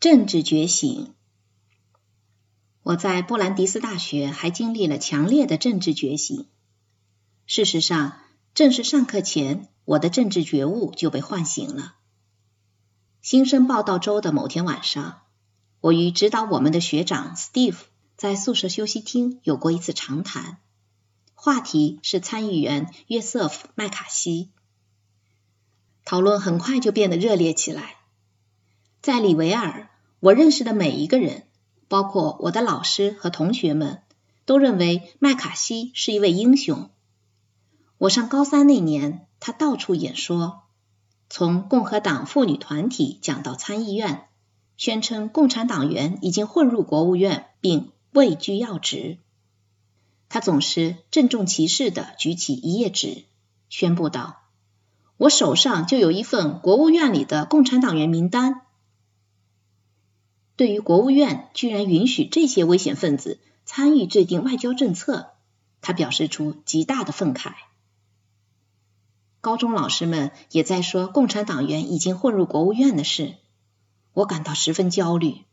政治觉醒。我在布兰迪斯大学还经历了强烈的政治觉醒。事实上，正是上课前，我的政治觉悟就被唤醒了。新生报道周的某天晚上，我与指导我们的学长 Steve 在宿舍休息厅有过一次长谈，话题是参议员约瑟夫·麦卡锡。讨论很快就变得热烈起来。在里维尔，我认识的每一个人，包括我的老师和同学们，都认为麦卡锡是一位英雄。我上高三那年，他到处演说，从共和党妇女团体讲到参议院，宣称共产党员已经混入国务院并位居要职。他总是郑重其事地举起一页纸，宣布道。我手上就有一份国务院里的共产党员名单。对于国务院居然允许这些危险分子参与制定外交政策，他表示出极大的愤慨。高中老师们也在说共产党员已经混入国务院的事，我感到十分焦虑，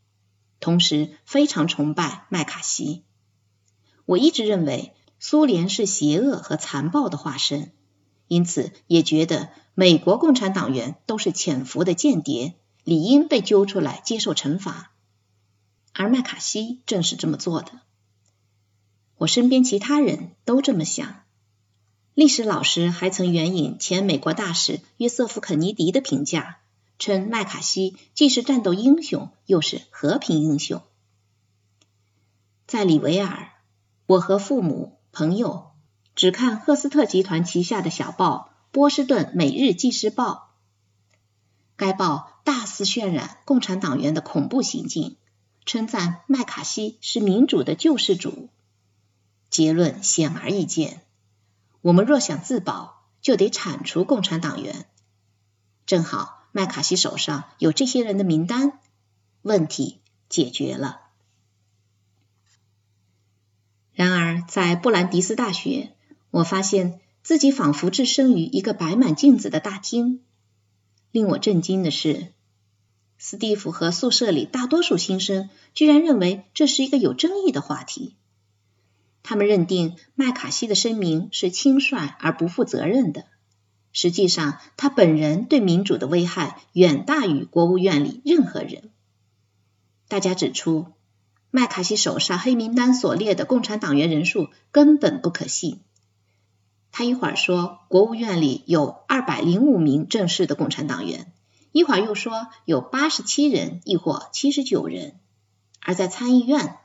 同时非常崇拜麦卡锡。我一直认为苏联是邪恶和残暴的化身。因此，也觉得美国共产党员都是潜伏的间谍，理应被揪出来接受惩罚。而麦卡锡正是这么做的。我身边其他人都这么想。历史老师还曾援引前美国大使约瑟夫·肯尼迪的评价，称麦卡锡既是战斗英雄，又是和平英雄。在里维尔，我和父母、朋友。只看赫斯特集团旗下的小报《波士顿每日纪事报》，该报大肆渲染共产党员的恐怖行径，称赞麦卡锡是民主的救世主。结论显而易见：我们若想自保，就得铲除共产党员。正好麦卡锡手上有这些人的名单，问题解决了。然而，在布兰迪斯大学。我发现自己仿佛置身于一个摆满镜子的大厅。令我震惊的是，斯蒂夫和宿舍里大多数新生居然认为这是一个有争议的话题。他们认定麦卡锡的声明是轻率而不负责任的。实际上，他本人对民主的危害远大于国务院里任何人。大家指出，麦卡锡手上黑名单所列的共产党员人数根本不可信。他一会儿说国务院里有二百零五名正式的共产党员，一会儿又说有八十七人，亦或七十九人。而在参议院，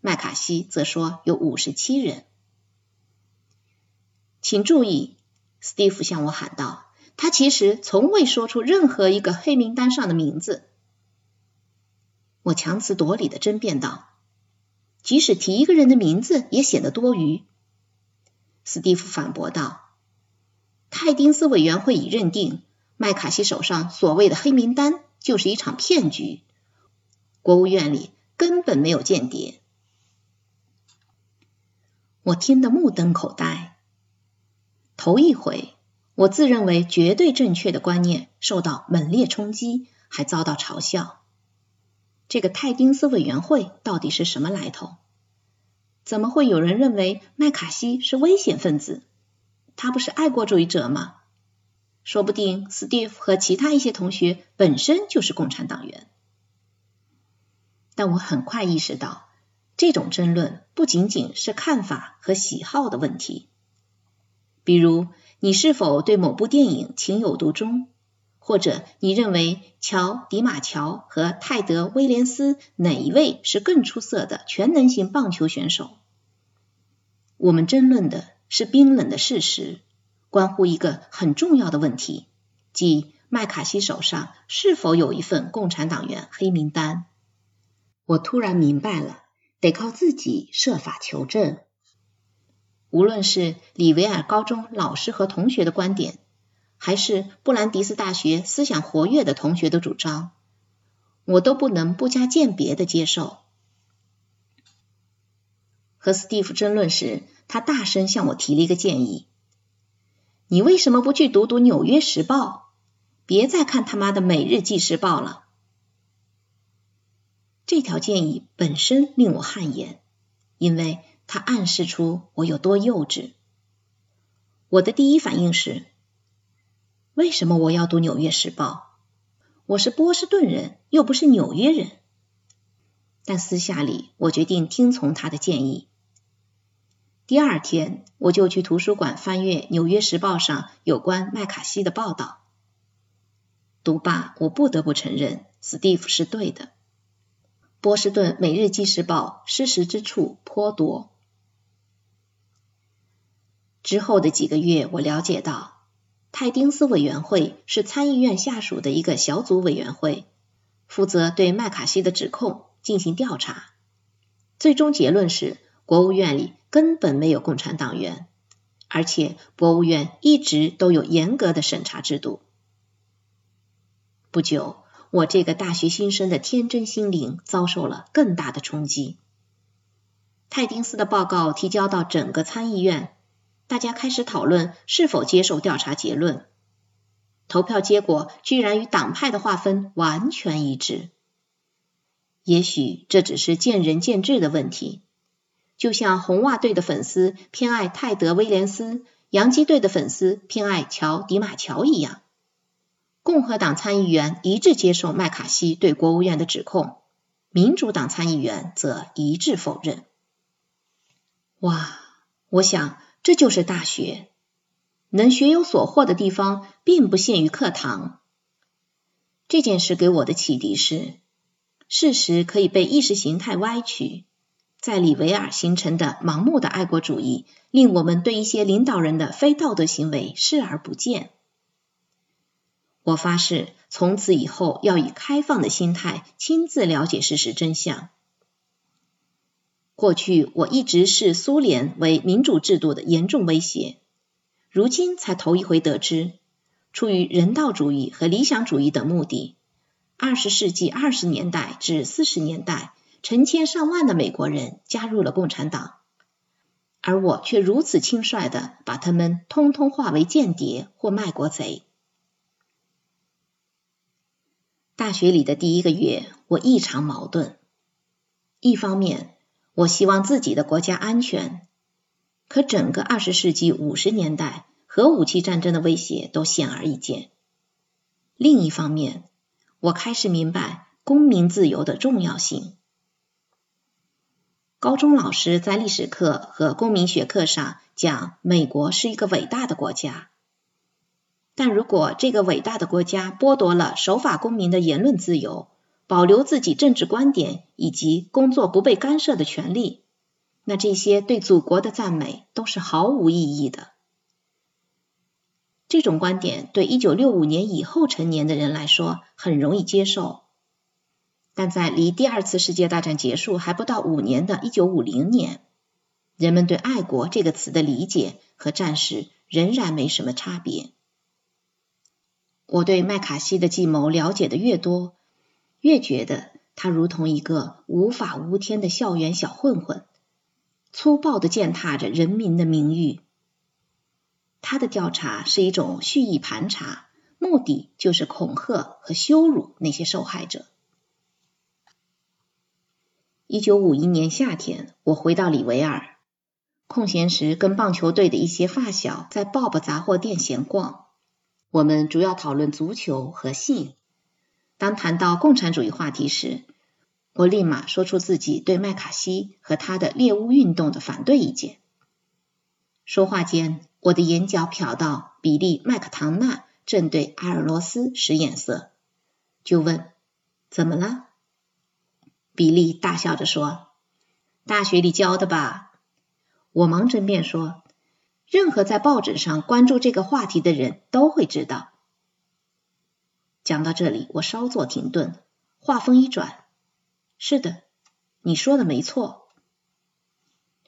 麦卡锡则说有五十七人。请注意，斯蒂夫向我喊道：“他其实从未说出任何一个黑名单上的名字。”我强词夺理的争辩道：“即使提一个人的名字，也显得多余。”斯蒂夫反驳道：“泰丁斯委员会已认定，麦卡锡手上所谓的黑名单就是一场骗局。国务院里根本没有间谍。”我听得目瞪口呆。头一回，我自认为绝对正确的观念受到猛烈冲击，还遭到嘲笑。这个泰丁斯委员会到底是什么来头？怎么会有人认为麦卡锡是危险分子？他不是爱国主义者吗？说不定斯蒂夫和其他一些同学本身就是共产党员。但我很快意识到，这种争论不仅仅是看法和喜好的问题。比如，你是否对某部电影情有独钟，或者你认为乔·迪马乔和泰德·威廉斯哪一位是更出色的全能型棒球选手？我们争论的是冰冷的事实，关乎一个很重要的问题，即麦卡锡手上是否有一份共产党员黑名单。我突然明白了，得靠自己设法求证。无论是里维尔高中老师和同学的观点，还是布兰迪斯大学思想活跃的同学的主张，我都不能不加鉴别的接受。和斯蒂夫争论时，他大声向我提了一个建议：“你为什么不去读读《纽约时报》？别再看他妈的《每日纪事报》了。”这条建议本身令我汗颜，因为它暗示出我有多幼稚。我的第一反应是：为什么我要读《纽约时报》？我是波士顿人，又不是纽约人。但私下里，我决定听从他的建议。第二天，我就去图书馆翻阅《纽约时报》上有关麦卡锡的报道。读罢，我不得不承认，史蒂夫是对的。波士顿《每日纪事报》失实之处颇多。之后的几个月，我了解到，泰丁斯委员会是参议院下属的一个小组委员会，负责对麦卡锡的指控进行调查。最终结论是，国务院里根本没有共产党员，而且国务院一直都有严格的审查制度。不久，我这个大学新生的天真心灵遭受了更大的冲击。泰丁斯的报告提交到整个参议院。大家开始讨论是否接受调查结论，投票结果居然与党派的划分完全一致。也许这只是见仁见智的问题，就像红袜队的粉丝偏爱泰德·威廉斯，洋基队的粉丝偏爱乔·迪马乔一样。共和党参议员一致接受麦卡锡对国务院的指控，民主党参议员则一致否认。哇，我想。这就是大学，能学有所获的地方并不限于课堂。这件事给我的启迪是：事实可以被意识形态歪曲，在里维尔形成的盲目的爱国主义，令我们对一些领导人的非道德行为视而不见。我发誓，从此以后要以开放的心态亲自了解事实真相。过去我一直视苏联为民主制度的严重威胁，如今才头一回得知，出于人道主义和理想主义等目的，二十世纪二十年代至四十年代，成千上万的美国人加入了共产党，而我却如此轻率的把他们通通化为间谍或卖国贼。大学里的第一个月，我异常矛盾，一方面。我希望自己的国家安全，可整个二十世纪五十年代，核武器战争的威胁都显而易见。另一方面，我开始明白公民自由的重要性。高中老师在历史课和公民学课上讲，美国是一个伟大的国家，但如果这个伟大的国家剥夺了守法公民的言论自由，保留自己政治观点以及工作不被干涉的权利，那这些对祖国的赞美都是毫无意义的。这种观点对一九六五年以后成年的人来说很容易接受，但在离第二次世界大战结束还不到五年的一九五零年，人们对“爱国”这个词的理解和战时仍然没什么差别。我对麦卡锡的计谋了解的越多。越觉得他如同一个无法无天的校园小混混，粗暴的践踏着人民的名誉。他的调查是一种蓄意盘查，目的就是恐吓和羞辱那些受害者。一九五一年夏天，我回到里维尔，空闲时跟棒球队的一些发小在 Bob 杂货店闲逛，我们主要讨论足球和性。当谈到共产主义话题时，我立马说出自己对麦卡锡和他的猎巫运动的反对意见。说话间，我的眼角瞟到比利·麦克唐纳正对阿尔罗斯使眼色，就问：“怎么了？”比利大笑着说：“大学里教的吧？”我忙争辩说：“任何在报纸上关注这个话题的人都会知道。”讲到这里，我稍作停顿，话锋一转：“是的，你说的没错。”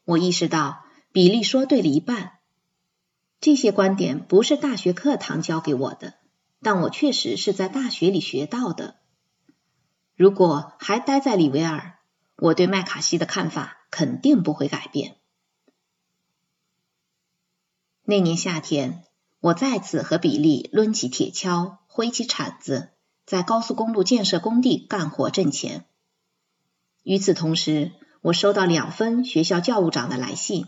我意识到比利说对了一半。这些观点不是大学课堂教给我的，但我确实是在大学里学到的。如果还待在里维尔，我对麦卡锡的看法肯定不会改变。那年夏天，我再次和比利抡起铁锹。挥起铲子，在高速公路建设工地干活挣钱。与此同时，我收到两封学校教务长的来信。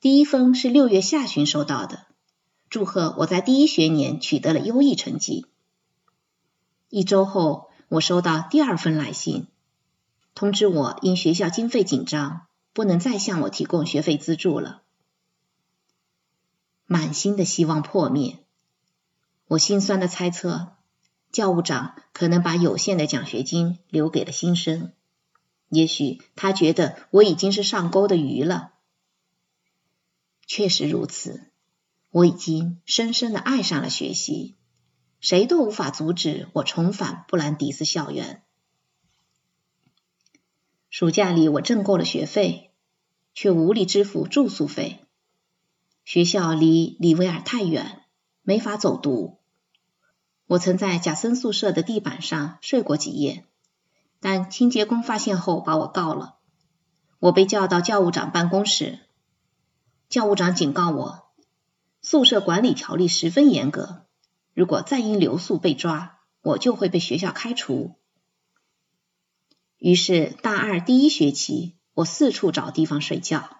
第一封是六月下旬收到的，祝贺我在第一学年取得了优异成绩。一周后，我收到第二封来信，通知我因学校经费紧张，不能再向我提供学费资助了。满心的希望破灭，我心酸的猜测，教务长可能把有限的奖学金留给了新生，也许他觉得我已经是上钩的鱼了。确实如此，我已经深深的爱上了学习。谁都无法阻止我重返布兰迪斯校园。暑假里，我挣够了学费，却无力支付住宿费。学校离里维尔太远，没法走读。我曾在贾森宿舍的地板上睡过几夜，但清洁工发现后把我告了。我被叫到教务长办公室，教务长警告我，宿舍管理条例十分严格。如果再因留宿被抓，我就会被学校开除。于是大二第一学期，我四处找地方睡觉。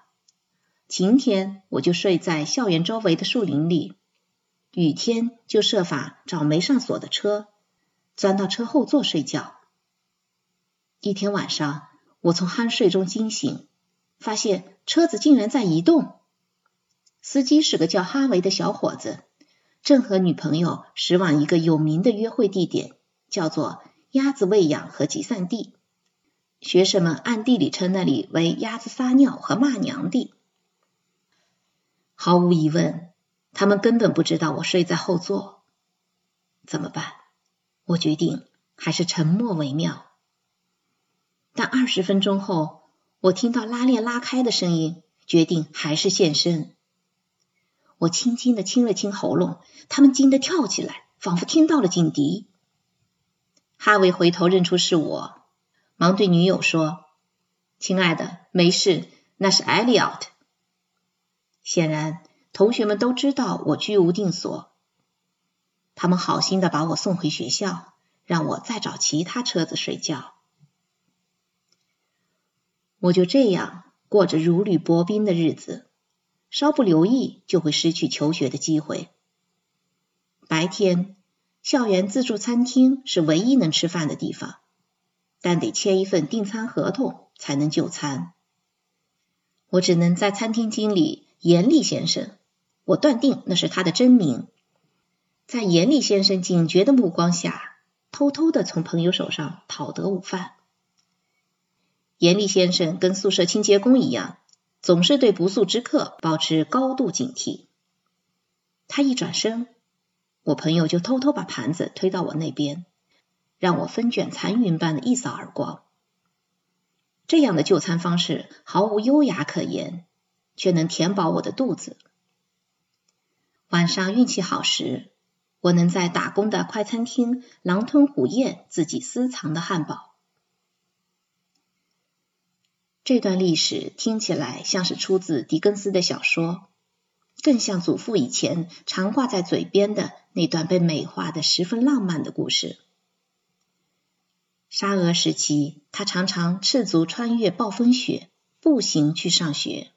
晴天我就睡在校园周围的树林里，雨天就设法找没上锁的车，钻到车后座睡觉。一天晚上，我从酣睡中惊醒，发现车子竟然在移动，司机是个叫哈维的小伙子。正和女朋友驶往一个有名的约会地点，叫做鸭子喂养和集散地。学生们暗地里称那里为鸭子撒尿和骂娘地。毫无疑问，他们根本不知道我睡在后座。怎么办？我决定还是沉默为妙。但二十分钟后，我听到拉链拉开的声音，决定还是现身。我轻轻的清了清喉咙，他们惊得跳起来，仿佛听到了警笛。哈维回头认出是我，忙对女友说：“亲爱的，没事，那是艾利奥特。”显然，同学们都知道我居无定所，他们好心的把我送回学校，让我再找其他车子睡觉。我就这样过着如履薄冰的日子。稍不留意，就会失去求学的机会。白天，校园自助餐厅是唯一能吃饭的地方，但得签一份订餐合同才能就餐。我只能在餐厅经理严厉先生，我断定那是他的真名，在严厉先生警觉的目光下，偷偷的从朋友手上讨得午饭。严厉先生跟宿舍清洁工一样。总是对不速之客保持高度警惕。他一转身，我朋友就偷偷把盘子推到我那边，让我风卷残云般的一扫而光。这样的就餐方式毫无优雅可言，却能填饱我的肚子。晚上运气好时，我能在打工的快餐厅狼吞虎咽自己私藏的汉堡。这段历史听起来像是出自狄更斯的小说，更像祖父以前常挂在嘴边的那段被美化的十分浪漫的故事。沙俄时期，他常常赤足穿越暴风雪，步行去上学。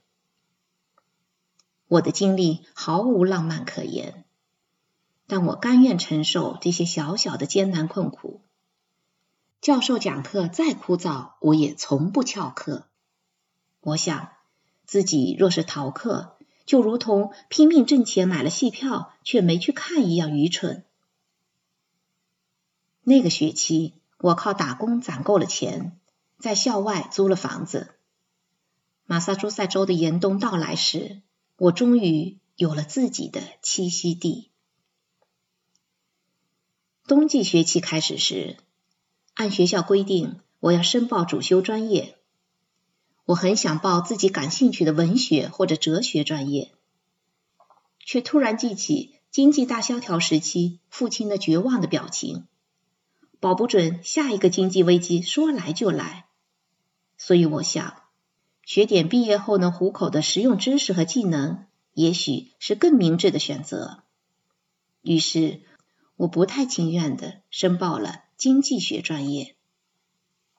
我的经历毫无浪漫可言，但我甘愿承受这些小小的艰难困苦。教授讲课再枯燥，我也从不翘课。我想，自己若是逃课，就如同拼命挣钱买了戏票却没去看一样愚蠢。那个学期，我靠打工攒够了钱，在校外租了房子。马萨诸塞州的严冬到来时，我终于有了自己的栖息地。冬季学期开始时，按学校规定，我要申报主修专业。我很想报自己感兴趣的文学或者哲学专业，却突然记起经济大萧条时期父亲的绝望的表情，保不准下一个经济危机说来就来。所以我想，学点毕业后能糊口的实用知识和技能，也许是更明智的选择。于是，我不太情愿的申报了经济学专业。